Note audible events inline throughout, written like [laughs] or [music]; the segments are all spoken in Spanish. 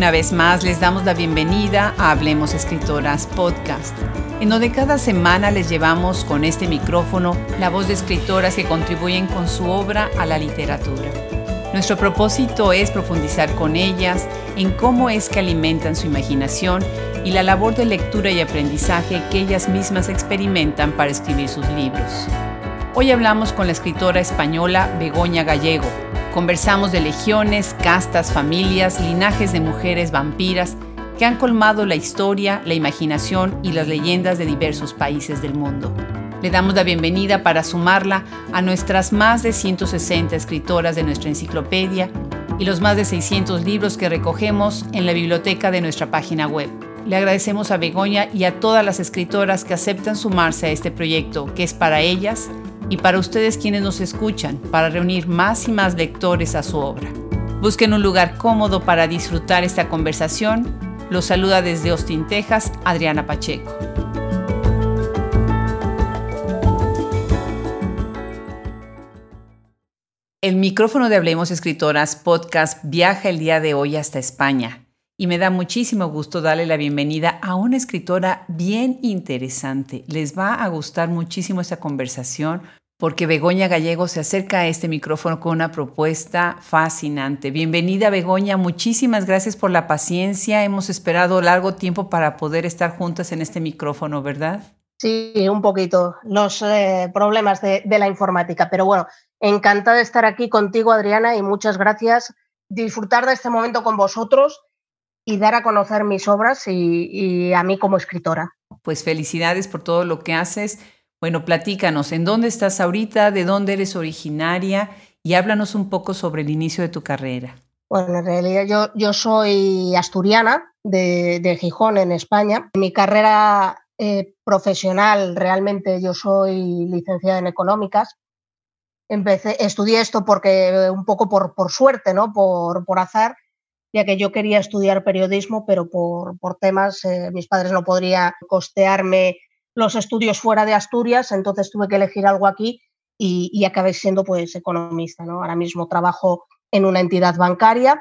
Una vez más les damos la bienvenida a Hablemos Escritoras Podcast, en donde cada semana les llevamos con este micrófono la voz de escritoras que contribuyen con su obra a la literatura. Nuestro propósito es profundizar con ellas en cómo es que alimentan su imaginación y la labor de lectura y aprendizaje que ellas mismas experimentan para escribir sus libros. Hoy hablamos con la escritora española Begoña Gallego, Conversamos de legiones, castas, familias, linajes de mujeres vampiras que han colmado la historia, la imaginación y las leyendas de diversos países del mundo. Le damos la bienvenida para sumarla a nuestras más de 160 escritoras de nuestra enciclopedia y los más de 600 libros que recogemos en la biblioteca de nuestra página web. Le agradecemos a Begoña y a todas las escritoras que aceptan sumarse a este proyecto, que es para ellas y para ustedes quienes nos escuchan, para reunir más y más lectores a su obra. Busquen un lugar cómodo para disfrutar esta conversación. Los saluda desde Austin, Texas, Adriana Pacheco. El micrófono de Hablemos Escritoras podcast viaja el día de hoy hasta España y me da muchísimo gusto darle la bienvenida a una escritora bien interesante. Les va a gustar muchísimo esta conversación porque Begoña Gallego se acerca a este micrófono con una propuesta fascinante. Bienvenida Begoña, muchísimas gracias por la paciencia. Hemos esperado largo tiempo para poder estar juntas en este micrófono, ¿verdad? Sí, un poquito, los eh, problemas de, la informática, pero bueno, encantada de estar aquí contigo Adriana y muchas gracias. Disfrutar de este momento con vosotros y dar a conocer mis obras y a mí como escritora. Pues felicidades por todo lo que haces. Bueno, platícanos, ¿en dónde estás ahorita? ¿De dónde eres originaria? Y háblanos un poco sobre el inicio de tu carrera. Bueno, en realidad yo, yo soy asturiana de, Gijón, en España. Mi carrera eh, profesional, realmente yo soy licenciada en económicas. Empecé, estudié esto porque un poco por, por suerte, ¿no? Por, por azar, ya que yo quería estudiar periodismo, pero por, por temas, eh, mis padres no podrían costearme los estudios fuera de Asturias, entonces tuve que elegir algo aquí y, acabé siendo pues economista. ¿no? Ahora mismo trabajo en una entidad bancaria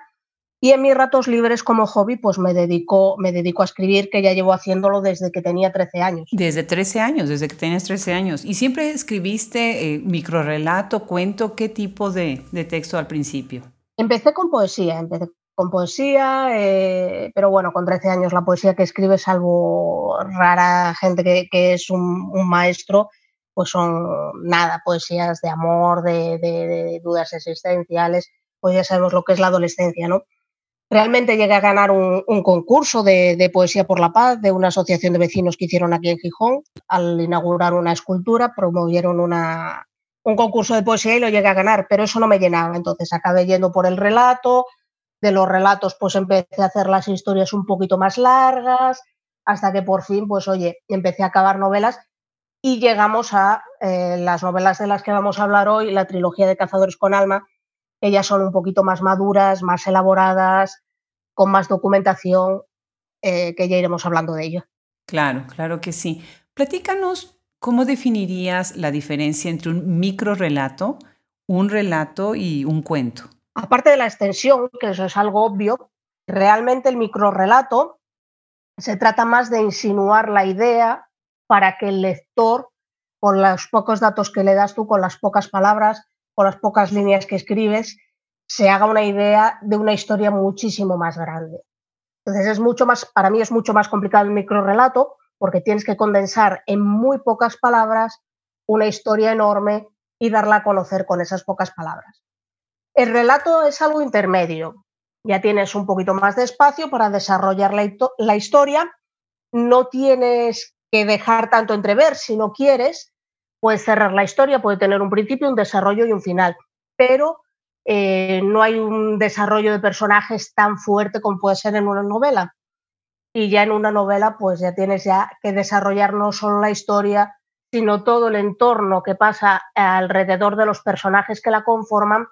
y en mis ratos libres como hobby pues me dedico, me dedico a escribir, que ya llevo haciéndolo desde que tenía 13 años. Desde 13 años, desde que tenías 13 años. ¿Y siempre escribiste eh, microrelato, cuento? ¿Qué tipo de, de texto al principio? Empecé con poesía, empecé con poesía, eh, pero bueno, con 13 años la poesía que escribe, salvo rara gente que, es un, maestro, pues son nada, poesías de amor, de, dudas existenciales, pues ya sabemos lo que es la adolescencia, ¿no? Realmente llegué a ganar un, concurso de, poesía por la paz de una asociación de vecinos que hicieron aquí en Gijón. Al inaugurar una escultura, promovieron una, un concurso de poesía y lo llegué a ganar, pero eso no me llenaba. Entonces acabé yendo por el relato, de los relatos, pues empecé a hacer las historias un poquito más largas, hasta que por fin, pues oye, empecé a acabar novelas y llegamos a eh, las novelas de las que vamos a hablar hoy, la trilogía de Cazadores con Alma, que son un poquito más maduras, más elaboradas, con más documentación, eh, que ya iremos hablando de ello. Claro, claro que sí. Platícanos cómo definirías la diferencia entre un micro relato, un relato y un cuento. Aparte de la extensión, que eso es algo obvio, realmente el microrelato se trata más de insinuar la idea para que el lector, con los pocos datos que le das tú, con las pocas palabras, con las pocas líneas que escribes, se haga una idea de una historia muchísimo más grande. Entonces es mucho más, para mí es mucho más complicado el microrelato porque tienes que condensar en muy pocas palabras una historia enorme y darla a conocer con esas pocas palabras. El relato es algo intermedio. Ya tienes un poquito más de espacio para desarrollar la, historia. No tienes que dejar tanto entrever si no quieres. Puedes cerrar la historia, puede tener un principio, un desarrollo y un final. Pero eh, no hay un desarrollo de personajes tan fuerte como puede ser en una novela. Y ya en una novela, pues ya tienes ya que desarrollar no solo la historia, sino todo el entorno que pasa alrededor de los personajes que la conforman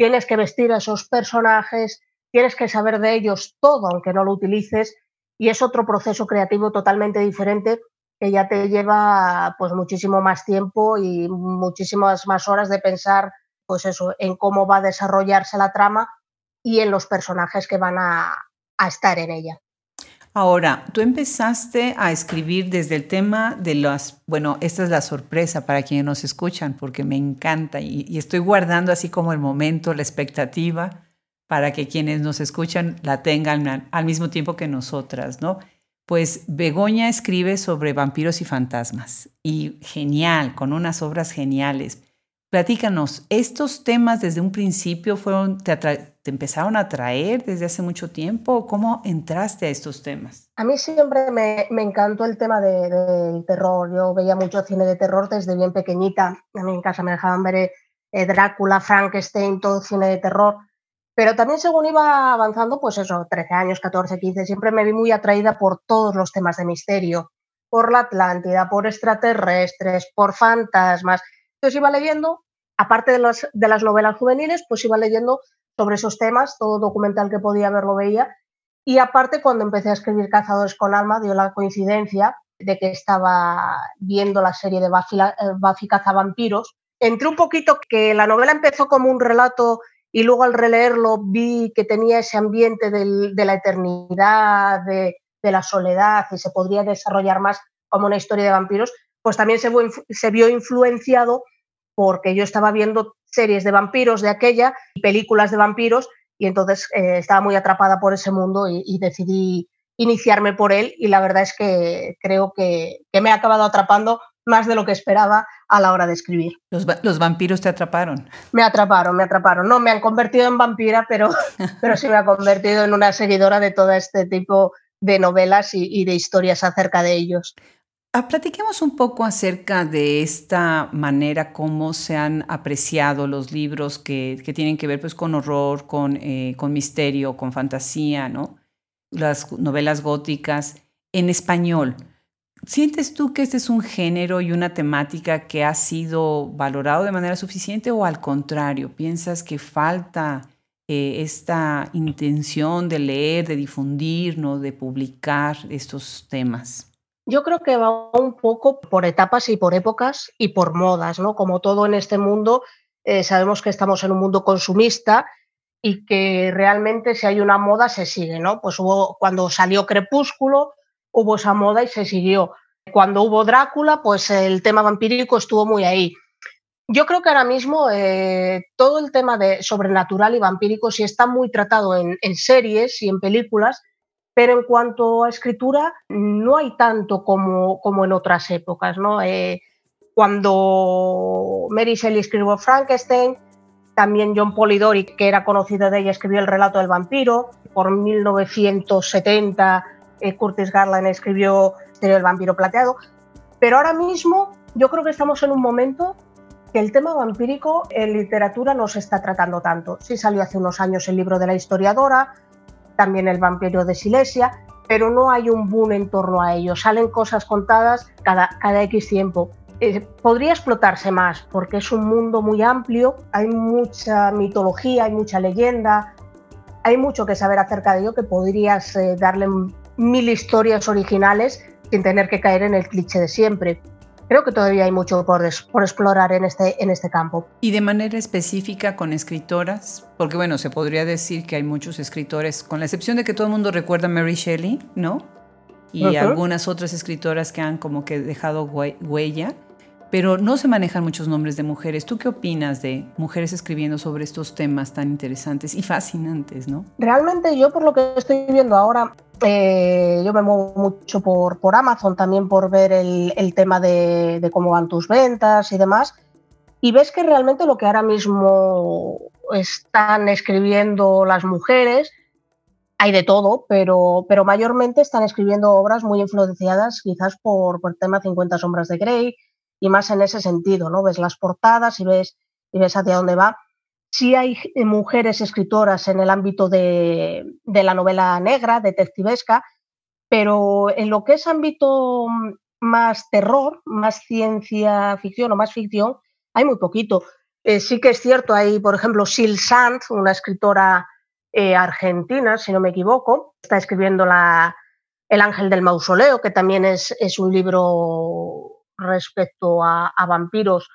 tienes que vestir a esos personajes, tienes que saber de ellos todo, aunque no lo utilices, y es otro proceso creativo totalmente diferente que ya te lleva pues muchísimo más tiempo y muchísimas más horas de pensar pues eso, en cómo va a desarrollarse la trama y en los personajes que van a, a estar en ella. Ahora, tú empezaste a escribir desde el tema de las, bueno, esta es la sorpresa para quienes nos escuchan, porque me encanta y, estoy guardando así como el momento, la expectativa, para que quienes nos escuchan la tengan al, mismo tiempo que nosotras, ¿no? Pues Begoña escribe sobre vampiros y fantasmas y genial, con unas obras geniales. Platícanos, ¿estos temas desde un principio fueron, te, empezaron a atraer desde hace mucho tiempo? ¿Cómo entraste a estos temas? A mí siempre me, encantó el tema del terror. Yo veía mucho cine de terror desde bien pequeñita. A mí en casa me dejaban ver eh, Drácula, Frankenstein, todo cine de terror. Pero también según iba avanzando, pues eso, 13 años, 14, 15, siempre me vi muy atraída por todos los temas de misterio, por la Atlántida, por extraterrestres, por fantasmas. Entonces iba leyendo, aparte de las, novelas juveniles, pues iba leyendo sobre esos temas, todo documental que podía ver lo veía. Y aparte, cuando empecé a escribir Cazadores con Alma, dio la coincidencia de que estaba viendo la serie de Buffy, eh, Buffy Cazavampiros. Entré un poquito que la novela empezó como un relato y luego al releerlo vi que tenía ese ambiente de la eternidad, de, la soledad y se podría desarrollar más como una historia de vampiros, pues también se, vio influenciado porque yo estaba viendo series de vampiros de aquella, películas de vampiros, y entonces eh, estaba muy atrapada por ese mundo y, decidí iniciarme por él y la verdad es que creo que, me ha acabado atrapando más de lo que esperaba a la hora de escribir. ¿Los, los vampiros te atraparon? Me atraparon, me atraparon. No me han convertido en vampira, pero, [laughs] pero sí me ha convertido en una seguidora de todo este tipo de novelas y de historias acerca de ellos. Ah, platiquemos un poco acerca de esta manera como se han apreciado los libros que, tienen que ver pues, con horror, con, eh, con misterio, con fantasía, ¿no? Las novelas góticas en español. ¿Sientes tú que este es un género y una temática que ha sido valorado de manera suficiente o al contrario, piensas que falta eh, esta intención de leer, de difundir, ¿no? de publicar estos temas? Yo creo que va un poco por etapas y por épocas y por modas, ¿no? Como todo en este mundo, eh, sabemos que estamos en un mundo consumista y que realmente si hay una moda se sigue, ¿no? Pues hubo cuando salió Crepúsculo, hubo esa moda y se siguió. Cuando hubo Drácula, pues el tema vampírico estuvo muy ahí. Yo creo que ahora mismo eh, todo el tema de sobrenatural y vampírico sí está muy tratado en series y en películas, pero en cuanto a escritura, no hay tanto como, como en otras épocas. ¿no? Eh, cuando Mary Shelley escribió Frankenstein, también John Polidori, que era conocido de ella, escribió El relato del vampiro. Por 1970, eh, Curtis Garland escribió El vampiro plateado. Pero ahora mismo yo creo que estamos en un momento que el tema vampírico en literatura no se está tratando tanto. Sí salió hace unos años el libro de la historiadora, también el vampiro de Silesia, pero no hay un boom en torno a ello. Salen cosas contadas cada, cada X tiempo. Eh, podría explotarse más porque es un mundo muy amplio, hay mucha mitología, hay mucha leyenda, hay mucho que saber acerca de ello que podrías eh, darle mil historias originales sin tener que caer en el cliché de siempre creo que todavía hay mucho por, por, explorar en este, en este campo. Y de manera específica con escritoras, porque bueno, se podría decir que hay muchos escritores, con la excepción de que todo el mundo recuerda a Mary Shelley, ¿no? Y algunas otras escritoras que han como que dejado huella, pero no se manejan muchos nombres de mujeres. ¿Tú qué opinas de mujeres escribiendo sobre estos temas tan interesantes y fascinantes, no? Realmente yo por lo que estoy viendo ahora, eh, yo me muevo mucho por, por Amazon también por ver el, tema de, cómo van tus ventas y demás. Y ves que realmente lo que ahora mismo están escribiendo las mujeres, hay de todo, pero, pero mayormente están escribiendo obras muy influenciadas quizás por, por el tema 50 sombras de Grey y más en ese sentido, ¿no? Ves las portadas y ves, y ves hacia dónde va. Sí hay eh, mujeres escritoras en el ámbito de, la novela negra, detectivesca, pero en lo que es ámbito mm, más terror, más ciencia ficción o más ficción, hay muy poquito. Eh, sí que es cierto, hay, por ejemplo, Sil Sand, una escritora eh, argentina, si no me equivoco, está escribiendo la, El ángel del mausoleo, que también es, es un libro respecto a, a, vampiros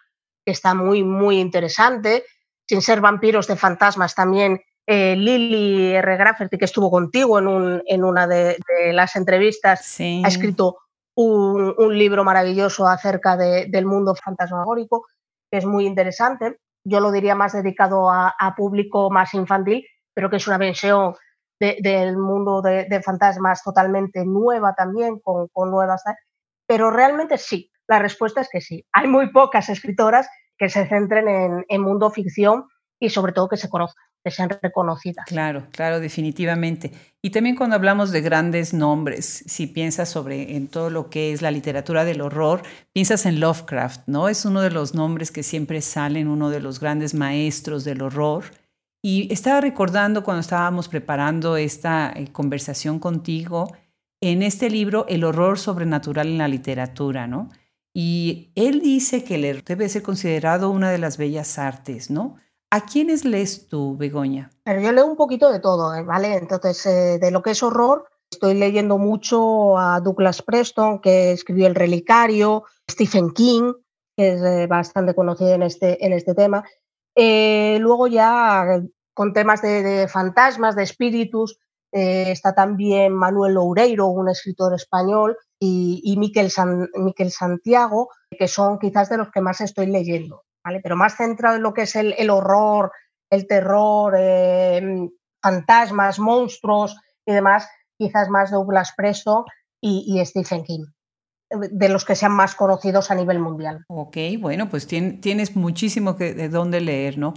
que está muy, muy interesante sin ser vampiros de fantasmas, también eh, Lily R. Grafferty, que estuvo contigo en, en una de, las entrevistas, ha escrito un, libro maravilloso acerca del mundo fantasmagórico, que es muy interesante. Yo lo diría más dedicado a, público más infantil, pero que es una versión del mundo de, fantasmas totalmente nueva también, con, nuevas... Pero realmente sí, la respuesta es que sí. Hay muy pocas escritoras que se centren en, mundo ficción y sobre todo que se conozcan que sean reconocidas. Claro, claro, definitivamente. Y también cuando hablamos de grandes nombres, si piensas sobre en todo lo que es la literatura del horror, piensas en Lovecraft, ¿no? Es uno de los nombres que siempre salen, uno de los grandes maestros del horror. Y estaba recordando cuando estábamos preparando esta eh, conversación contigo, en este libro, El horror sobrenatural en la literatura, ¿no? Y él dice que debe ser considerado una de las bellas artes, ¿no? ¿A quiénes lees tú, Begoña? Pero yo leo un poquito de todo, ¿eh? ¿vale? Entonces, eh, de lo que es horror, estoy leyendo mucho a Douglas Preston, que escribió El Relicario, Stephen King, que es eh, bastante conocido en este, en este tema. luego ya con temas de, fantasmas, de espíritus, está también Manuel Loureiro, un escritor español, y, y Miquel, Miquel Santiago, que son quizás de los que más estoy leyendo. Pero más centrado en lo que es el, horror, el terror, em, fantasmas, monstruos y demás, quizás más Douglas Presto y, Stephen King de los que sean más conocidos a nivel mundial. Ok, bueno, pues tienes muchísimo que, de dónde leer, ¿no?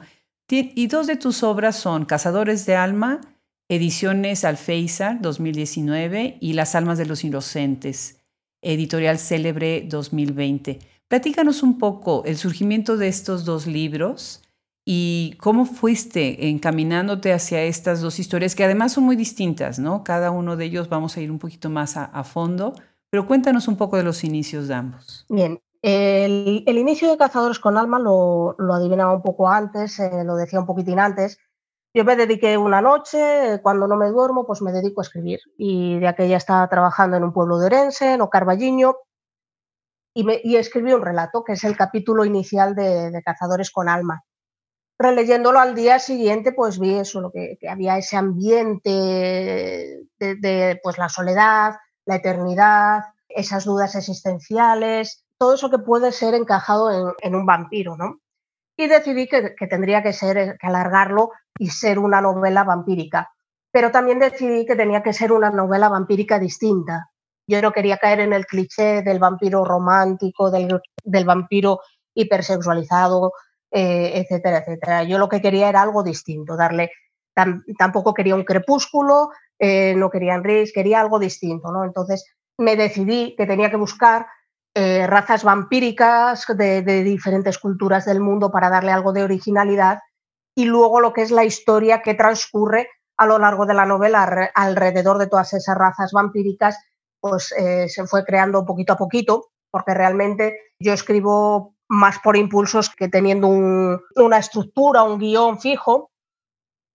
Y dos de tus obras son Cazadores de Alma, Ediciones Alfeizar 2019 y Las Almas de los Inocentes, Editorial Célebre 2020. Platícanos un poco el surgimiento de estos dos libros y cómo fuiste encaminándote hacia estas dos historias que además son muy distintas, ¿no? Cada uno de ellos vamos a ir un poquito más a, fondo, pero cuéntanos un poco de los inicios de ambos. Bien, el, inicio de Cazadores con Alma lo, adivinaba un poco antes, eh, lo decía un poquitín antes. Yo me dediqué una noche, cuando no me duermo, pues me dedico a escribir. Y de aquella estaba trabajando en un pueblo de Orense, en Ocarballiño, y, escribí un relato, que es el capítulo inicial de, Cazadores con Alma. Releyéndolo al día siguiente, pues vi eso, lo que, había ese ambiente de, pues, la soledad, la eternidad, esas dudas existenciales, todo eso que puede ser encajado en, un vampiro, ¿no? Y decidí que, que, tendría que ser, que alargarlo y ser una novela vampírica. Pero también decidí que tenía que ser una novela vampírica distinta, yo no quería caer en el cliché del vampiro romántico, del, vampiro hipersexualizado, eh, etcétera, etcétera. Yo lo que quería era algo distinto, darle, tampoco quería un crepúsculo, eh, no quería Enrich, quería algo distinto, ¿no? Entonces me decidí que tenía que buscar eh, razas vampíricas de, diferentes culturas del mundo para darle algo de originalidad y luego lo que es la historia que transcurre a lo largo de la novela alrededor de todas esas razas vampíricas pues eh, se fue creando poquito a poquito, porque realmente yo escribo más por impulsos que teniendo una estructura, un guion fijo.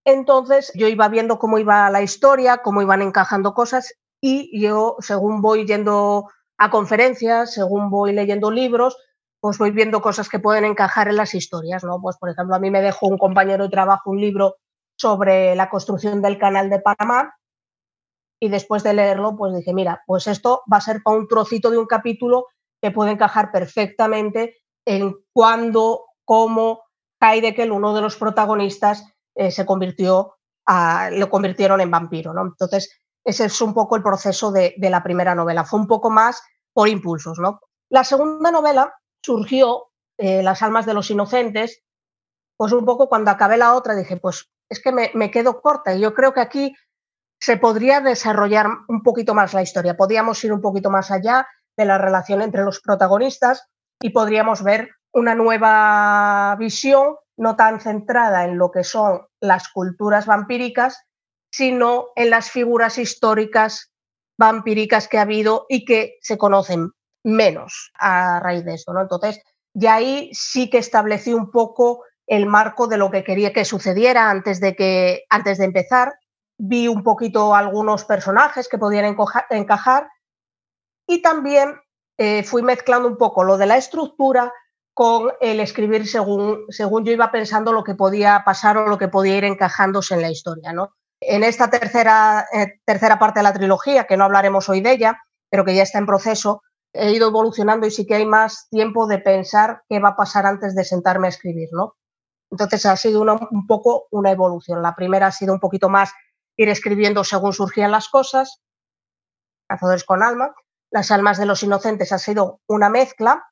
Entonces yo iba viendo cómo iba la historia, cómo iban encajando cosas y yo, según voy yendo a conferencias, según voy leyendo libros, pues voy viendo cosas que pueden encajar en las historias, ¿no? Pues por ejemplo, a mí me dejó un compañero de trabajo un libro sobre la construcción del canal de Panamá y después de leerlo, pues dije, mira, pues esto va a ser para un trocito de un capítulo que puede encajar perfectamente en cuándo, cómo Heidegger, uno de los protagonistas, eh, se convirtió, a, lo convirtieron en vampiro. ¿no? Entonces, ese es un poco el proceso de, la primera novela. Fue un poco más por impulsos. ¿no? La segunda novela surgió, eh, Las almas de los inocentes, pues un poco cuando acabé la otra dije, pues es que me, me quedo corta. Y yo creo que aquí se podría desarrollar un poquito más la historia. Podríamos ir un poquito más allá de la relación entre los protagonistas y podríamos ver una nueva visión no tan centrada en lo que son las culturas vampíricas, sino en las figuras históricas vampíricas que ha habido y que se conocen menos a raíz de esto. ¿no? Entonces, ya ahí sí que establecí un poco el marco de lo que quería que sucediera antes de, que, antes de empezar vi un poquito algunos personajes que podían encajar y también eh, fui mezclando un poco lo de la estructura con el escribir según, según yo iba pensando lo que podía pasar o lo que podía ir encajándose en la historia. ¿no? En esta tercera, eh, tercera parte de la trilogía, que no hablaremos hoy de ella, pero que ya está en proceso, he ido evolucionando y sí que hay más tiempo de pensar qué va a pasar antes de sentarme a escribir. ¿no? Entonces ha sido un poco una evolución. La primera ha sido un poquito más ir escribiendo según surgían las cosas, Cazadores con alma. Las almas de los inocentes ha sido una mezcla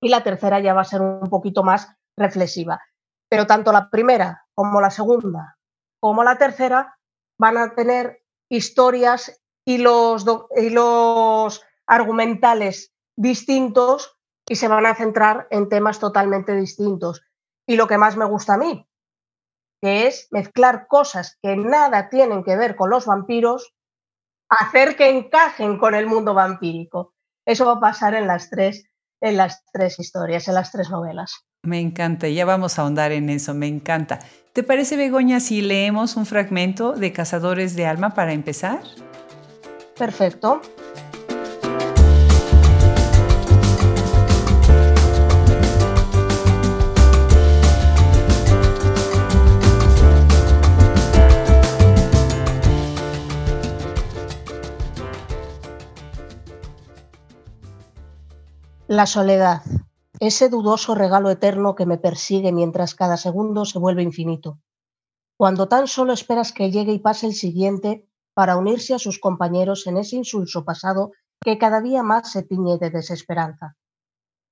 y la tercera ya va a ser un poquito más reflexiva. Pero tanto la primera como la segunda como la tercera van a tener historias y los, y los argumentales distintos y se van a centrar en temas totalmente distintos. Y lo que más me gusta a mí, que es mezclar cosas que nada tienen que ver con los vampiros, hacer que encajen con el mundo vampírico. Eso va a pasar en las tres en las tres historias, en las tres novelas. Me encanta, ya vamos a ahondar en eso, me encanta. ¿Te parece, Begoña, si leemos un fragmento de Cazadores de Alma para empezar? Perfecto. La soledad, ese dudoso regalo eterno que me persigue mientras cada segundo se vuelve infinito. Cuando tan solo esperas que llegue y pase el siguiente para unirse a sus compañeros en ese insulso pasado que cada día más se tiñe de desesperanza.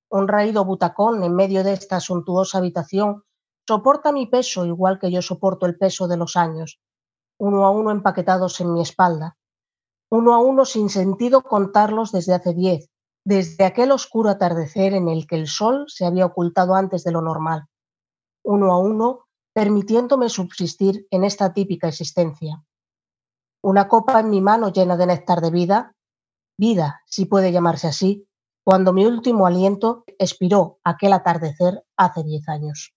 Un raído butacón en medio de esta suntuosa habitación soporta mi peso igual que yo soporto el peso de los años, uno a uno empaquetados en mi espalda, uno a uno sin sentido contarlos desde hace diez, desde aquel oscuro atardecer en el que el sol se había ocultado antes de lo normal, uno a uno, permitiéndome subsistir en esta típica existencia. Una copa en mi mano llena de néctar de vida, vida, si puede llamarse así, cuando mi último aliento expiró aquel atardecer hace diez años.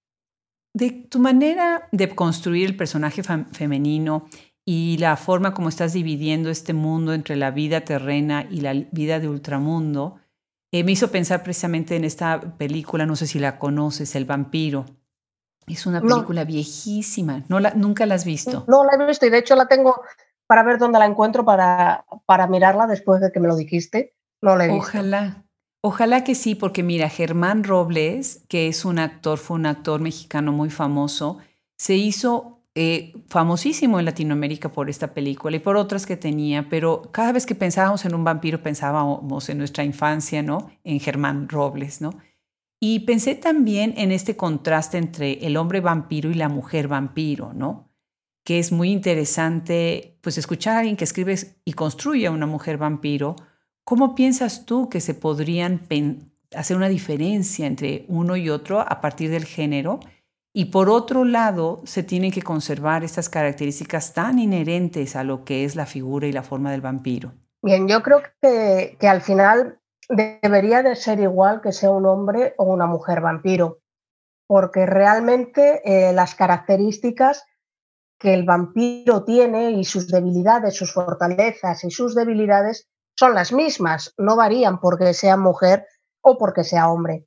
De tu manera de construir el personaje femenino y la forma como estás dividiendo este mundo entre la vida terrena y la vida de ultramundo, eh, me hizo pensar precisamente en esta película, no sé si la conoces, El vampiro. Es una película viejísima, ¿No la, ¿nunca la has visto? No la he visto y de hecho la tengo para ver dónde la encuentro para, para mirarla después de que me lo dijiste. No la he visto. Ojalá. Ojalá que sí, porque mira, Germán Robles, que es un actor, fue un actor mexicano muy famoso, se hizo eh, famosísimo en Latinoamérica por esta película y por otras que tenía, pero cada vez que pensábamos en un vampiro pensábamos en nuestra infancia, ¿no? En Germán Robles, ¿no? Y pensé también en este contraste entre el hombre vampiro y la mujer vampiro, ¿no? Que es muy interesante, pues, escuchar a alguien que escribe y construye a una mujer vampiro. ¿Cómo piensas tú que se podrían hacer una diferencia entre uno y otro a partir del género? Y por otro lado, se tienen que conservar estas características tan inherentes a lo que es la figura y la forma del vampiro. Bien, yo creo que, que al final debería de ser igual que sea un hombre o una mujer vampiro, porque realmente eh, las características que el vampiro tiene y sus debilidades, sus fortalezas y sus debilidades son las mismas, no varían porque sea mujer o porque sea hombre.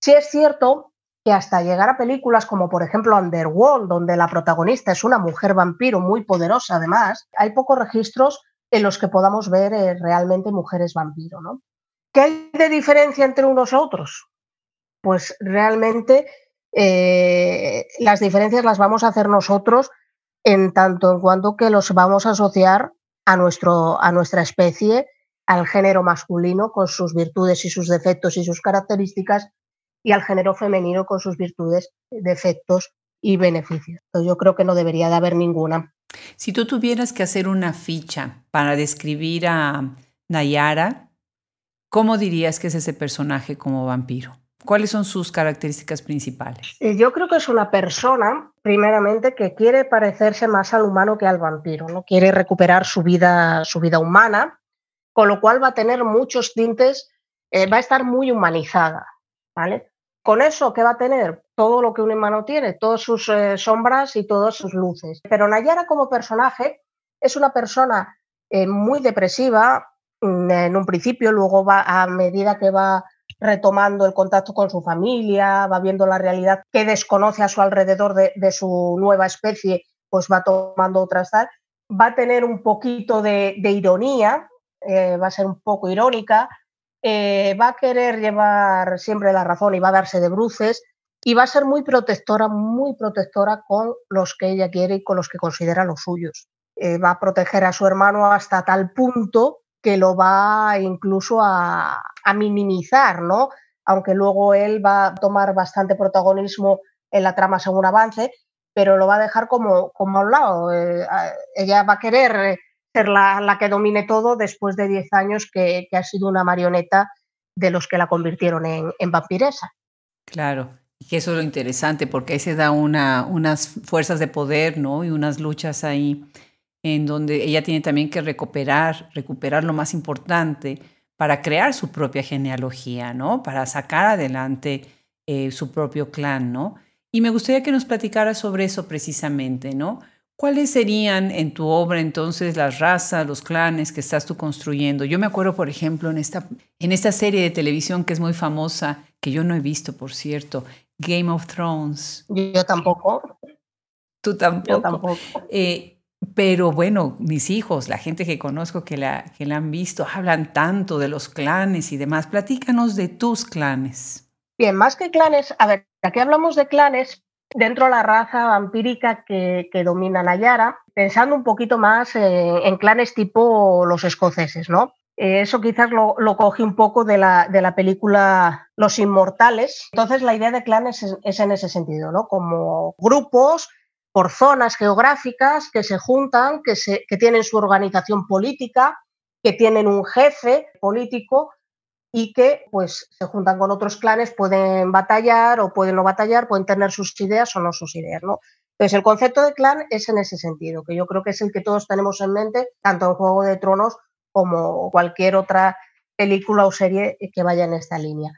Si es cierto que hasta llegar a películas como por ejemplo Underworld, donde la protagonista es una mujer vampiro muy poderosa además, hay pocos registros en los que podamos ver eh, realmente mujeres vampiro. ¿no? ¿Qué hay de diferencia entre unos y otros? Pues realmente eh, las diferencias las vamos a hacer nosotros en tanto en cuanto que los vamos a asociar a, nuestro, a nuestra especie, al género masculino, con sus virtudes y sus defectos y sus características, y al género femenino con sus virtudes, defectos y beneficios. yo creo que no debería de haber ninguna. Si tú tuvieras que hacer una ficha para describir a Nayara, ¿cómo dirías que es ese personaje como vampiro? ¿Cuáles son sus características principales? Yo creo que es una persona, primeramente, que quiere parecerse más al humano que al vampiro, ¿no? Quiere recuperar su vida, su vida humana, con lo cual va a tener muchos tintes, eh, va a estar muy humanizada, ¿vale? Con eso, ¿qué va a tener? Todo lo que un humano tiene, todas sus eh, sombras y todas sus luces. Pero Nayara como personaje es una persona eh, muy depresiva mm, en un principio, luego va a medida que va retomando el contacto con su familia, va viendo la realidad que desconoce a su alrededor de, su nueva especie, pues va tomando otras tal. Va a tener un poquito de, ironía, eh, va a ser un poco irónica, eh, va a querer llevar siempre la razón y va a darse de bruces y va a ser muy protectora, muy protectora con los que ella quiere y con los que considera los suyos. Eh, va a proteger a su hermano hasta tal punto que lo va incluso a, minimizar, ¿no? Aunque luego él va a tomar bastante protagonismo en la trama según avance, pero lo va a dejar como, como a un lado. Eh, ella va a querer ser la, que domine todo después de 10 años que, ha sido una marioneta de los que la convirtieron en, en vampiresa. Claro, y que eso es lo interesante, porque ahí se da una, unas fuerzas de poder, ¿no? Y unas luchas ahí en donde ella tiene también que recuperar, recuperar lo más importante para crear su propia genealogía, ¿no? Para sacar adelante eh, su propio clan, ¿no? Y me gustaría que nos platicara sobre eso precisamente, ¿no? ¿Cuáles serían en tu obra entonces las razas, los clanes que estás tú construyendo? Yo me acuerdo, por ejemplo, en esta, en esta serie de televisión que es muy famosa, que yo no he visto, por cierto, Game of Thrones. Yo tampoco. Tú tampoco. Yo tampoco. Eh, pero bueno, mis hijos, la gente que conozco que la, que la han visto, hablan tanto de los clanes y demás. Platícanos de tus clanes. Bien, más que clanes, a ver, aquí hablamos de clanes dentro de la raza vampírica que, que domina Nayara, pensando un poquito más en clanes tipo los escoceses, ¿no? Eh, eso quizás lo, lo cogí un poco de la, de la, película Los Inmortales. Entonces la idea de clanes es, en ese sentido, ¿no? Como grupos por zonas geográficas que se juntan, que, se, que tienen su organización política, que tienen un jefe político y que pues se juntan con otros clanes, pueden batallar o pueden no batallar, pueden tener sus ideas o no sus ideas, ¿no? Entonces el concepto de clan es en ese sentido, que yo creo que es el que todos tenemos en mente, tanto en Juego de Tronos como cualquier otra película o serie que vaya en esta línea.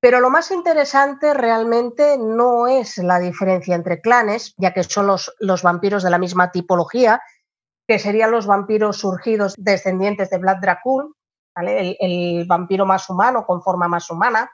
Pero lo más interesante realmente no es la diferencia entre clanes, ya que son los, los vampiros de la misma tipología, que serían los vampiros surgidos descendientes de Vlad Dracul, el, vampiro más humano con forma más humana,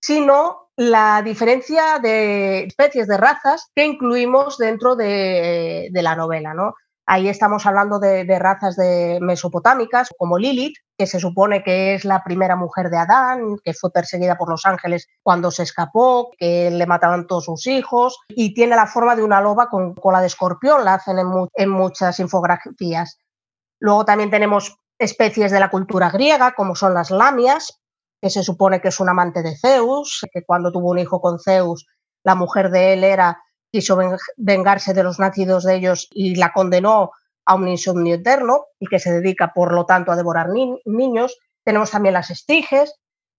sino la diferencia de especies de razas que incluimos dentro de, la novela. ¿no? Ahí estamos hablando de, razas de mesopotámicas, como Lilith, que se supone que es la primera mujer de Adán, que fue perseguida por los ángeles cuando se escapó, que le mataban todos sus hijos, y tiene la forma de una loba con cola de escorpión, la hacen en, muchas infografías. Luego también tenemos especies de la cultura griega, como son las lamias, que se supone que es un amante de Zeus, que cuando tuvo un hijo con Zeus, la mujer de él era quiso vengarse de los nacidos de ellos y la condenó a un insomnio eterno y que se dedica, por lo tanto, a devorar niños. Tenemos también las estiges,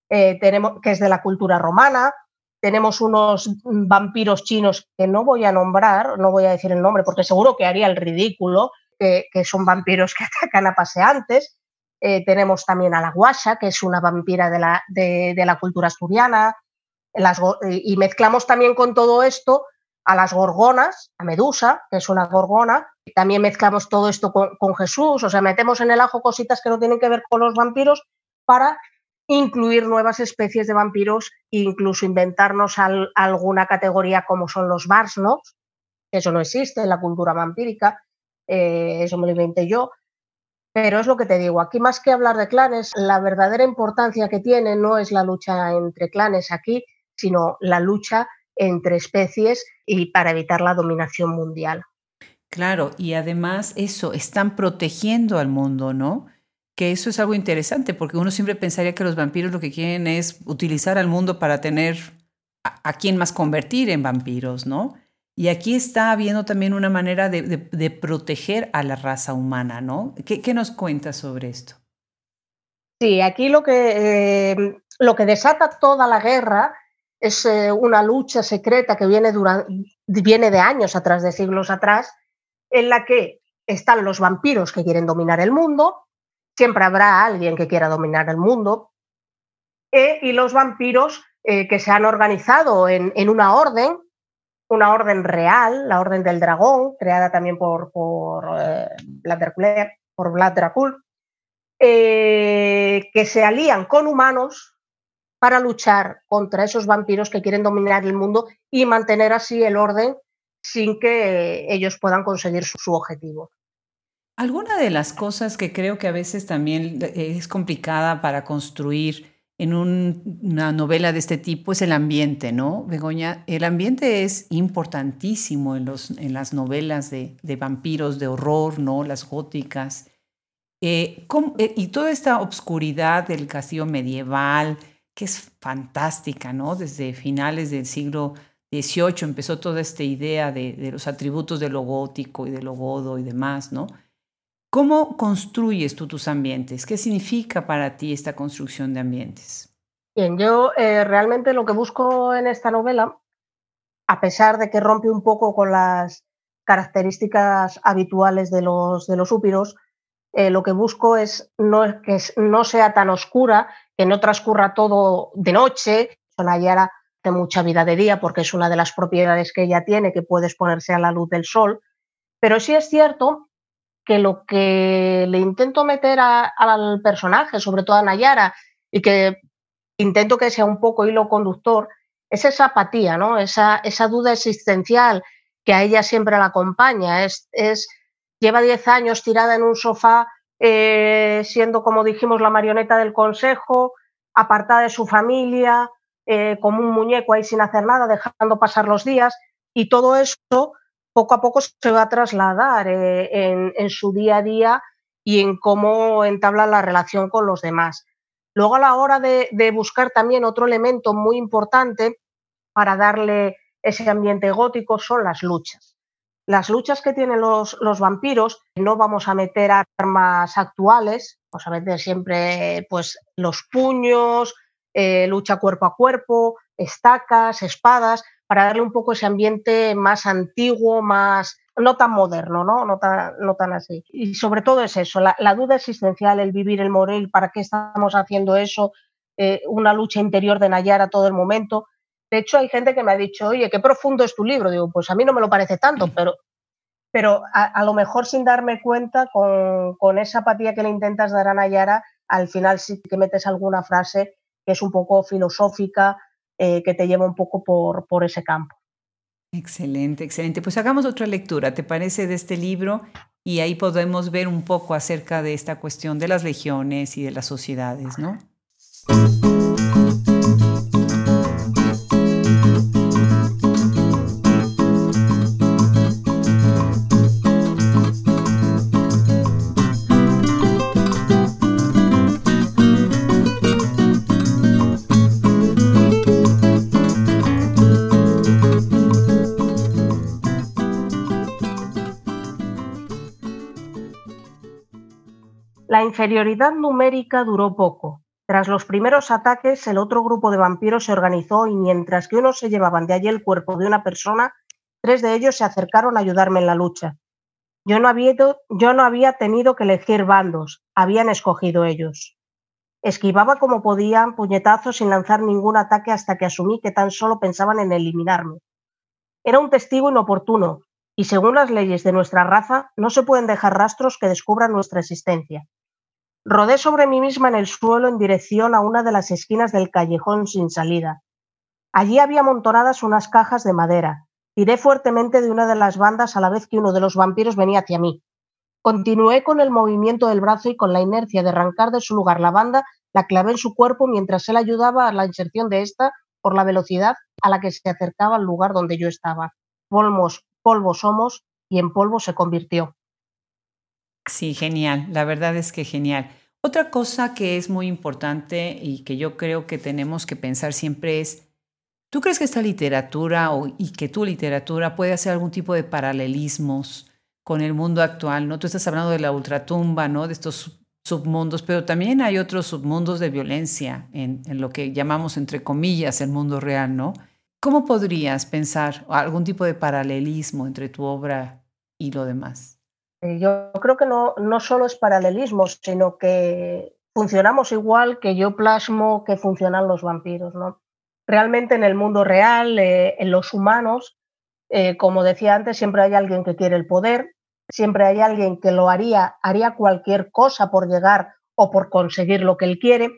eh, tenemos, que es de la cultura romana. Tenemos unos vampiros chinos que no voy a nombrar, no voy a decir el nombre porque seguro que haría el ridículo, que, son vampiros que [laughs] atacan a paseantes. Eh, tenemos también a la guasha, que es una vampira de la, de, la cultura asturiana. y mezclamos también con todo esto a las gorgonas, a Medusa, que es una gorgona. También mezclamos todo esto con, Jesús, o sea, metemos en el ajo cositas que no tienen que ver con los vampiros para incluir nuevas especies de vampiros e incluso inventarnos alguna categoría como son los Barsnox. Eso no existe en la cultura vampírica, eh, eso me lo inventé yo. Pero es lo que te digo, aquí más que hablar de clanes, la verdadera importancia que tiene no es la lucha entre clanes aquí, sino la lucha entre especies y para evitar la dominación mundial. Claro, y además eso, están protegiendo al mundo, ¿no? Que eso es algo interesante, porque uno siempre pensaría que los vampiros lo que quieren es utilizar al mundo para tener a, quien más convertir en vampiros, ¿no? Y aquí está habiendo también una manera de, proteger a la raza humana, ¿no? ¿Qué, nos cuentas sobre esto? Sí, aquí lo que, eh, lo que desata toda la guerra es eh, una lucha secreta que viene, viene de años atrás, de siglos atrás, en la que están los vampiros que quieren dominar el mundo, siempre habrá alguien que quiera dominar el mundo, e, y los vampiros eh, que se han organizado en, una orden, una orden real, la Orden del Dragón, creada también por, por, eh, por Vlad Dracul, que se alían con humanos para luchar contra esos vampiros que quieren dominar el mundo y mantener así el orden sin que ellos puedan conseguir su, objetivo. Alguna de las cosas que creo que a veces también es complicada para construir en una novela de este tipo es el ambiente, ¿no? Begoña, el ambiente es importantísimo en, los, en las novelas de, vampiros, de horror, ¿no? Las góticas. Eh, eh, y toda esta obscuridad del castillo medieval, que es fantástica, ¿no? Desde finales del siglo XVIII empezó toda esta idea de, de los atributos de lo gótico y de lo godo y demás, ¿no? ¿Cómo construyes tú tus ambientes? ¿Qué significa para ti esta construcción de ambientes? Bien, yo eh, realmente lo que busco en esta novela, a pesar de que rompe un poco con las características habituales de los, de los úpiros, eh, lo que busco es no, que no sea tan oscura, que no transcurra todo de noche. Sonayara de mucha vida de día porque es una de las propiedades que ella tiene, que puede exponerse a la luz del sol. Pero sí es cierto que lo que le intento meter al personaje, sobre todo a Nayara, y que intento que sea un poco hilo conductor, es esa apatía, ¿no? esa, esa duda existencial que a ella siempre la acompaña. Es, es lleva 10 años tirada en un sofá, eh, siendo, como dijimos, la marioneta del consejo, apartada de su familia, eh, como un muñeco ahí sin hacer nada, dejando pasar los días, y todo eso poco a poco se va a trasladar eh, en, su día a día y en cómo entabla la relación con los demás. Luego a la hora de, buscar también otro elemento muy importante para darle ese ambiente gótico son las luchas. Las luchas que tienen los, vampiros, no vamos a meter armas actuales, vamos a meter siempre pues, los puños, eh, lucha cuerpo a cuerpo, estacas, espadas, para darle un poco ese ambiente más antiguo, más no tan moderno, ¿no? No, tan, no tan así. Y sobre todo es eso, la, duda existencial, el vivir, el morir, ¿para qué estamos haciendo eso? Eh, una lucha interior de Nayara todo el momento. De hecho, hay gente que me ha dicho, oye, qué profundo es tu libro. Digo, pues a mí no me lo parece tanto, [laughs] pero, pero a, lo mejor sin darme cuenta, con, con, esa apatía que le intentas dar a Nayara, al final sí que metes alguna frase que es un poco filosófica, eh, que te lleva un poco por, por ese campo. Excelente, excelente. Pues hagamos otra lectura, ¿te parece, de este libro? Y ahí podemos ver un poco acerca de esta cuestión de las legiones y de las sociedades, ¿no? La inferioridad numérica duró poco. Tras los primeros ataques, el otro grupo de vampiros se organizó y mientras que unos se llevaban de allí el cuerpo de una persona, tres de ellos se acercaron a ayudarme en la lucha. Yo no había, yo no había tenido que elegir bandos, habían escogido ellos. Esquivaba como podían puñetazos sin lanzar ningún ataque hasta que asumí que tan solo pensaban en eliminarme. Era un testigo inoportuno, y según las leyes de nuestra raza, no se pueden dejar rastros que descubran nuestra existencia. Rodé sobre mí misma en el suelo en dirección a una de las esquinas del callejón sin salida. Allí había amontonadas unas cajas de madera. Tiré fuertemente de una de las bandas a la vez que uno de los vampiros venía hacia mí. Continué con el movimiento del brazo y con la inercia de arrancar de su lugar la banda, la clavé en su cuerpo mientras él ayudaba a la inserción de esta por la velocidad a la que se acercaba al lugar donde yo estaba. Polvos, polvo somos y en polvo se convirtió. Sí, genial. La verdad es que genial. Otra cosa que es muy importante y que yo creo que tenemos que pensar siempre es, ¿tú crees que esta literatura o, y que tu literatura puede hacer algún tipo de paralelismos con el mundo actual? ¿no? Tú estás hablando de la ultratumba, ¿no? de estos submundos, pero también hay otros submundos de violencia en, lo que llamamos, entre comillas, el mundo real, ¿no? ¿Cómo podrías pensar algún tipo de paralelismo entre tu obra y lo demás? Eh, yo creo que no, no solo es paralelismo, sino que funcionamos igual que yo plasmo que funcionan los vampiros. ¿no? Realmente en el mundo real, eh, en los humanos, eh, como decía antes, siempre hay alguien que quiere el poder, siempre hay alguien que lo haría, haría cualquier cosa por llegar o por conseguir lo que él quiere,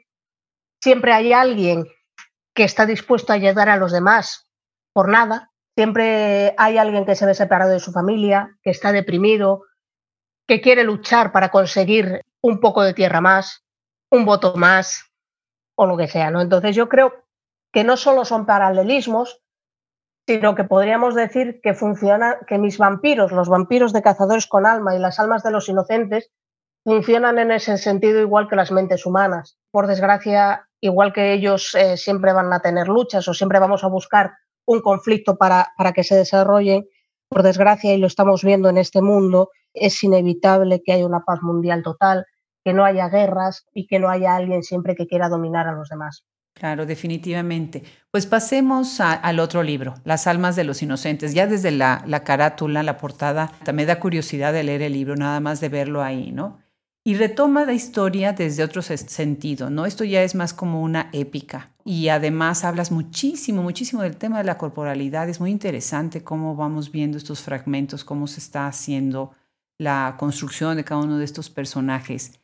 siempre hay alguien que está dispuesto a ayudar a los demás por nada. Siempre hay alguien que se ve separado de su familia, que está deprimido, que quiere luchar para conseguir un poco de tierra más, un voto más o lo que sea. ¿no? Entonces yo creo que no solo son paralelismos, sino que podríamos decir que funciona, que mis vampiros, los vampiros de cazadores con alma y las almas de los inocentes, funcionan en ese sentido igual que las mentes humanas. Por desgracia, igual que ellos eh, siempre van a tener luchas o siempre vamos a buscar un conflicto para, para que se desarrollen, por desgracia, y lo estamos viendo en este mundo, es inevitable que haya una paz mundial total, que no haya guerras y que no haya alguien siempre que quiera dominar a los demás. Claro, definitivamente. Pues pasemos al otro libro, Las almas de los inocentes. Ya desde la, la carátula, la portada, me da curiosidad de leer el libro, nada más de verlo ahí, ¿no? Y retoma la historia desde otro sentido, ¿no? Esto ya es más como una épica. Y además hablas muchísimo, muchísimo del tema de la corporalidad. Es muy interesante cómo vamos viendo estos fragmentos, cómo se está haciendo la construcción de cada uno de estos personajes.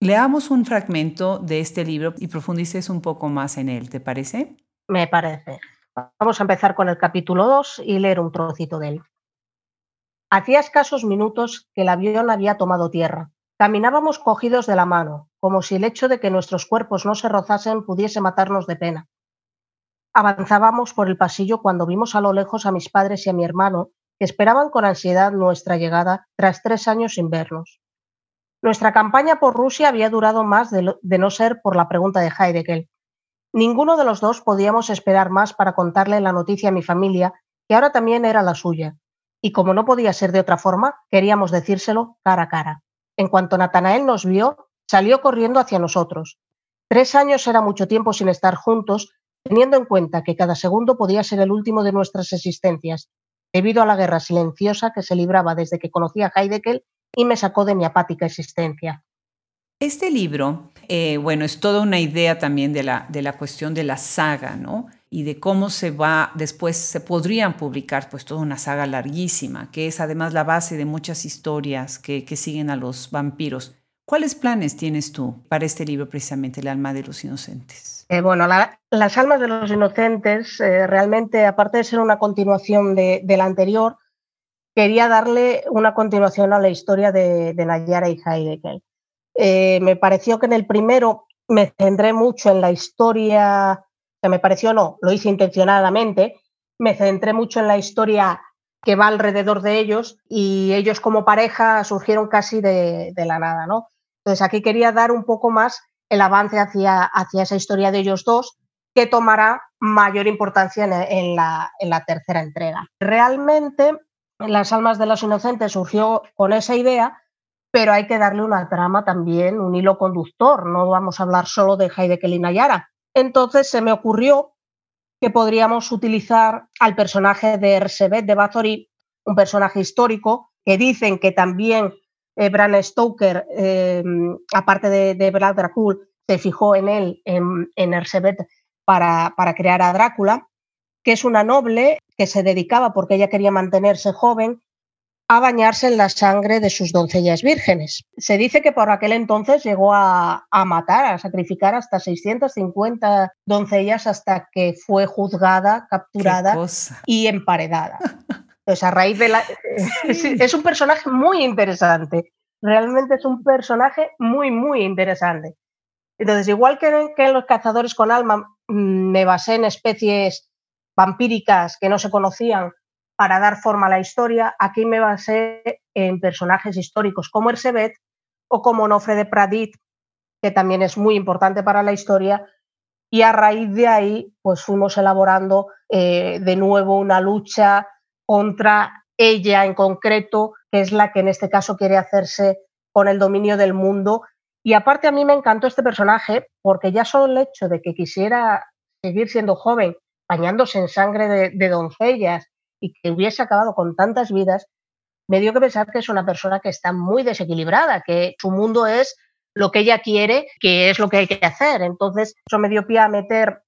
Leamos un fragmento de este libro y profundices un poco más en él, ¿te parece? Me parece. Vamos a empezar con el capítulo 2 y leer un trocito de él. Hacía escasos minutos que el avión había tomado tierra. Caminábamos cogidos de la mano, como si el hecho de que nuestros cuerpos no se rozasen pudiese matarnos de pena. Avanzábamos por el pasillo cuando vimos a lo lejos a mis padres y a mi hermano, que esperaban con ansiedad nuestra llegada tras tres años sin vernos. Nuestra campaña por Rusia había durado más de, no ser por la pregunta de Heidegger. Ninguno de los dos podíamos esperar más para contarle la noticia a mi familia, que ahora también era la suya. Y como no podía ser de otra forma, queríamos decírselo cara a cara. En cuanto Natanael nos vio, salió corriendo hacia nosotros. Tres años era mucho tiempo sin estar juntos, teniendo en cuenta que cada segundo podía ser el último de nuestras existencias, debido a la guerra silenciosa que se libraba desde que conocía a Heidegger y me sacó de mi apática existencia. Este libro, eh, bueno, es toda una idea también de la, de la cuestión de la saga, ¿no? Y de cómo se va, después se podrían publicar pues toda una saga larguísima, que es además la base de muchas historias que, que siguen a los vampiros. ¿Cuáles planes tienes tú para este libro precisamente, El alma de los inocentes? Eh, bueno, Las almas de los inocentes eh, realmente, aparte de ser una continuación de, de la anterior, quería darle una continuación a la historia de, Nayara y Heidegger. Eh, me pareció que en el primero me centré mucho en la historia, que me pareció no, lo hice intencionadamente, me centré mucho en la historia que va alrededor de ellos y ellos como pareja surgieron casi de, la nada, ¿no? Entonces aquí quería dar un poco más el avance hacia, hacia esa historia de ellos dos que tomará mayor importancia en la tercera entrega. Realmente las almas de los inocentes surgió con esa idea, pero hay que darle una trama también, un hilo conductor. No vamos a hablar solo de Heidegger y Nayara. Entonces se me ocurrió que podríamos utilizar al personaje de Ersebet de Bathory, un personaje histórico, que dicen que también eh, Bram Stoker, eh, aparte de, de Vlad se fijó en él, en, en Ersebet, para, para crear a Drácula que es una noble que se dedicaba, porque ella quería mantenerse joven, a bañarse en la sangre de sus doncellas vírgenes. Se dice que por aquel entonces llegó a, matar, a sacrificar hasta 650 doncellas hasta que fue juzgada, capturada y emparedada. [laughs] A raíz de la... es, un personaje muy interesante. Realmente es un personaje muy, muy interesante. Entonces, igual que, que en los cazadores con alma mm, me basé en especies vampíricas que no se conocían para dar forma a la historia, aquí me basé en personajes históricos como Ersebet o como Nofre de Pradit, que también es muy importante para la historia, y a raíz de ahí pues fuimos elaborando eh, de nuevo una lucha contra ella en concreto, que es la que en este caso quiere hacerse con el dominio del mundo. Y aparte a mí me encantó este personaje porque ya solo el hecho de que quisiera seguir siendo joven bañándose en sangre de, doncellas y que hubiese acabado con tantas vidas, me dio que pensar que es una persona que está muy desequilibrada, que su mundo es lo que ella quiere, que es lo que hay que hacer. Entonces, eso me dio pie a meter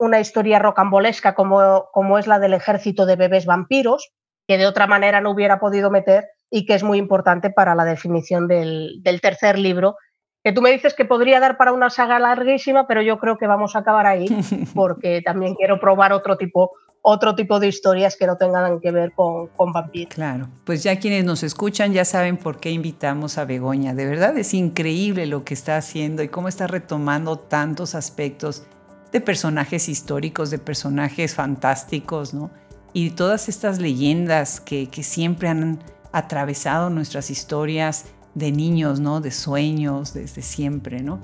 una historia rocambolesca como, como es la del ejército de bebés vampiros, que de otra manera no hubiera podido meter y que es muy importante para la definición del, del tercer libro, que tú me dices que podría dar para una saga larguísima, pero yo creo que vamos a acabar ahí [laughs] porque también quiero probar otro tipo, otro tipo de historias que no tengan que ver con, con vampiros. Claro, pues ya quienes nos escuchan ya saben por qué invitamos a Begoña. De verdad es increíble lo que está haciendo y cómo está retomando tantos aspectos de personajes históricos, de personajes fantásticos, ¿no? Y todas estas leyendas que, que siempre han atravesado nuestras historias de niños, ¿no? De sueños, desde siempre, ¿no?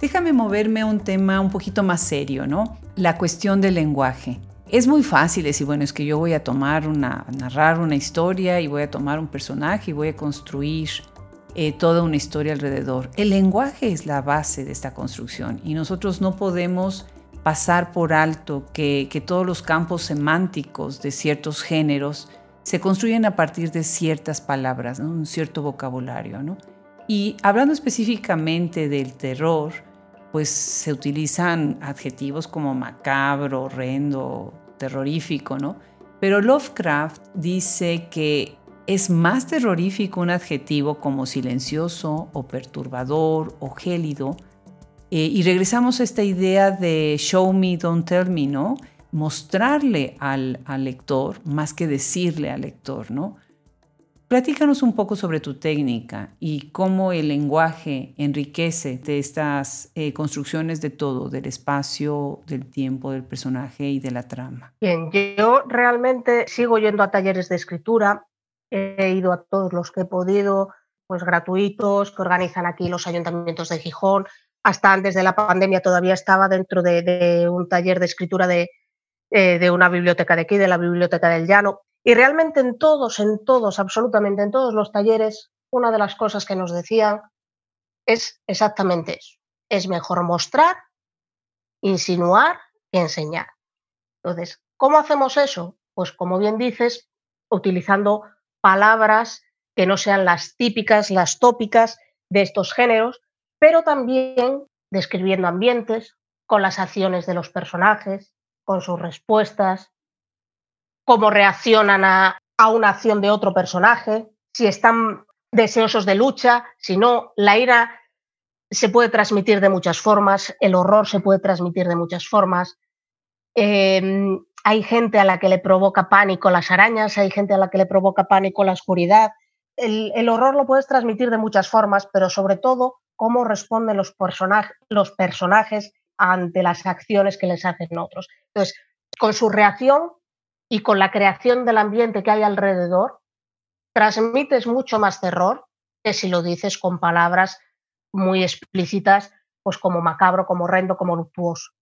Déjame moverme a un tema un poquito más serio, ¿no? La cuestión del lenguaje. Es muy fácil decir, bueno, es que yo voy a tomar una, narrar una historia y voy a tomar un personaje y voy a construir eh, toda una historia alrededor. El lenguaje es la base de esta construcción y nosotros no podemos pasar por alto que, todos los campos semánticos de ciertos géneros se construyen a partir de ciertas palabras, un cierto vocabulario. ¿no? Y hablando específicamente del terror, pues se utilizan adjetivos como macabro, horrendo, terrorífico, ¿no? Pero Lovecraft dice que es más terrorífico un adjetivo como silencioso o perturbador o gélido. Eh, y regresamos a esta idea de show me, don't tell me, ¿no? mostrarle al, lector más que decirle al lector, ¿no? Platícanos un poco sobre tu técnica y cómo el lenguaje enriquece de estas eh, construcciones de todo, del espacio, del tiempo, del personaje y de la trama. Bien, yo realmente sigo yendo a talleres de escritura, he ido a todos los que he podido, pues gratuitos, que organizan aquí los ayuntamientos de Gijón. Hasta antes de la pandemia todavía estaba dentro de un taller de escritura de, eh, de una biblioteca de aquí, de la Biblioteca del Llano. Y realmente en todos, en todos, absolutamente en todos los talleres, una de las cosas que nos decían es exactamente eso. Es mejor mostrar, insinuar que enseñar. Entonces, ¿cómo hacemos eso? Pues como bien dices, utilizando palabras que no sean las típicas, las tópicas de estos géneros, pero también describiendo ambientes, con las acciones de los personajes, con sus respuestas, cómo reaccionan a, una acción de otro personaje, si están deseosos de lucha, si no, la ira se puede transmitir de muchas formas, el horror se puede transmitir de muchas formas. Em, hay gente a la que le provoca pánico las arañas, hay gente a la que le provoca pánico la oscuridad. El, el horror lo puedes transmitir de muchas formas, pero sobre todo cómo responden los, personajes ante las acciones que les hacen otros. Entonces, con su reacción y con la creación del ambiente que hay alrededor, transmites mucho más terror que si lo dices con palabras muy explícitas, pues como macabro, como horrendo, como luctuoso.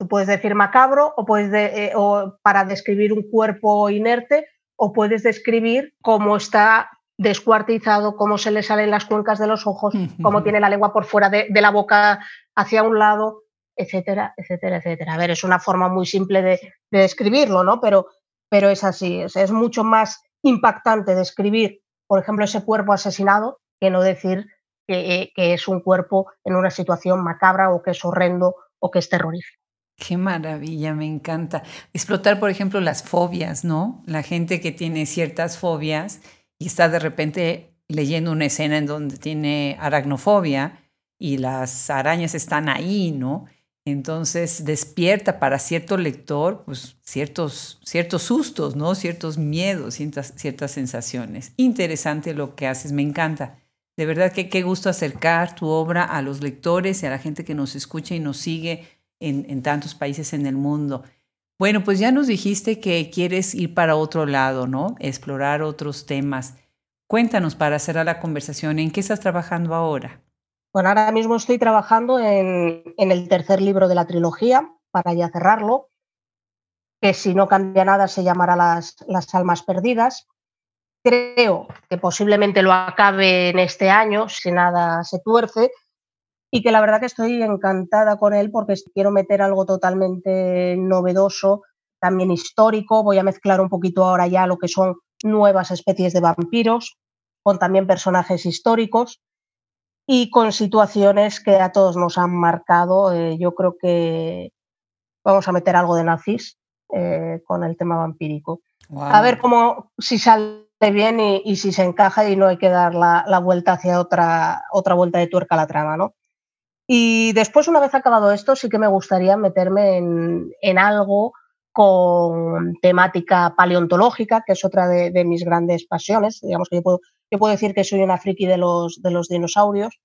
Tú puedes decir macabro o puedes eh, o para describir un cuerpo inerte o puedes describir cómo está descuartizado, cómo se le salen las cuencas de los ojos, cómo tiene la lengua por fuera de la boca hacia un lado, etcétera, etcétera, etcétera. A ver, es una forma muy simple de, describirlo, ¿no? Pero, pero es así, es, mucho más impactante describir, por ejemplo, ese cuerpo asesinado que no decir que, que, es un cuerpo en una situación macabra o que es horrendo o que es terrorífico. Qué maravilla, me encanta. Explotar, por ejemplo, las fobias, ¿no? La gente que tiene ciertas fobias y está de repente leyendo una escena en donde tiene aracnofobia y las arañas están ahí, ¿no? Entonces despierta para cierto lector pues, ciertos, ciertos sustos, ¿no? ciertos miedos, ciertas, ciertas sensaciones. Interesante lo que haces, me encanta. De verdad que qué gusto acercar tu obra a los lectores y a la gente que nos escucha y nos sigue en, en tantos países en el mundo. Bueno, pues ya nos dijiste que quieres ir para otro lado, ¿no? Explorar otros temas. Cuéntanos para cerrar la conversación, ¿en qué estás trabajando ahora? Bueno, ahora mismo estoy trabajando en, el tercer libro de la trilogía para ya cerrarlo, que si no cambia nada se llamará Las, las Almas Perdidas. Creo que posiblemente lo acabe en este año, si nada se tuerce, y que la verdad que estoy encantada con él porque quiero meter algo totalmente novedoso, también histórico. Voy a mezclar un poquito ahora ya lo que son nuevas especies de vampiros con también personajes históricos y con situaciones que a todos nos han marcado. Eh, yo creo que vamos a meter algo de nazis eh, con el tema vampírico. A ver cómo, si sale bien y, si se encaja y no hay que dar la, vuelta hacia otra, otra vuelta de tuerca a la trama, ¿no? Y después, una vez acabado esto, sí que me gustaría meterme en, algo con temática paleontológica, que es otra de, mis grandes pasiones. Digamos que yo puedo, yo puedo, decir que soy una friki de los, de los dinosaurios.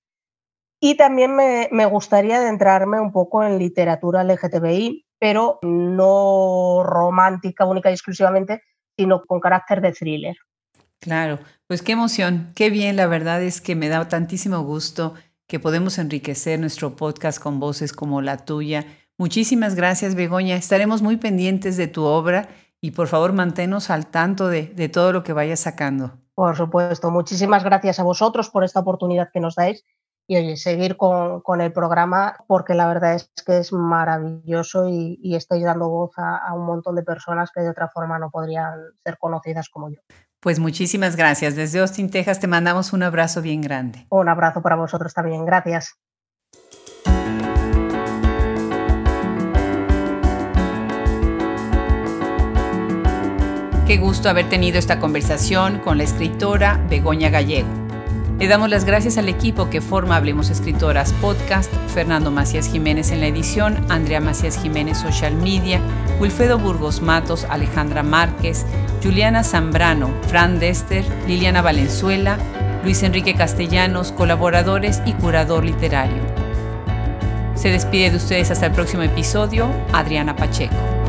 Y también me, me, gustaría adentrarme un poco en literatura LGTBI, pero no romántica única y exclusivamente, sino con carácter de thriller. Claro, pues qué emoción, qué bien, la verdad es que me da tantísimo gusto que podemos enriquecer nuestro podcast con voces como la tuya. Muchísimas gracias, Begoña. Estaremos muy pendientes de tu obra y por favor manténnos al tanto de, todo lo que vayas sacando. Por supuesto, muchísimas gracias a vosotros por esta oportunidad que nos dais y seguir con, el programa porque la verdad es que es maravilloso y, y estáis dando voz a, un montón de personas que de otra forma no podrían ser conocidas como yo. Pues muchísimas gracias. Desde Austin, Texas, te mandamos un abrazo bien grande. Un abrazo para vosotros también. Gracias. Qué gusto haber tenido esta conversación con la escritora Begoña Gallego. Le damos las gracias al equipo que forma Hablemos Escritoras Podcast, Fernando Macías Jiménez en la edición, Andrea Macías Jiménez Social Media, Wilfredo Burgos Matos, Alejandra Márquez, Juliana Zambrano, Fran Dester, Liliana Valenzuela, Luis Enrique Castellanos, colaboradores y curador literario. Se despide de ustedes hasta el próximo episodio, Adriana Pacheco.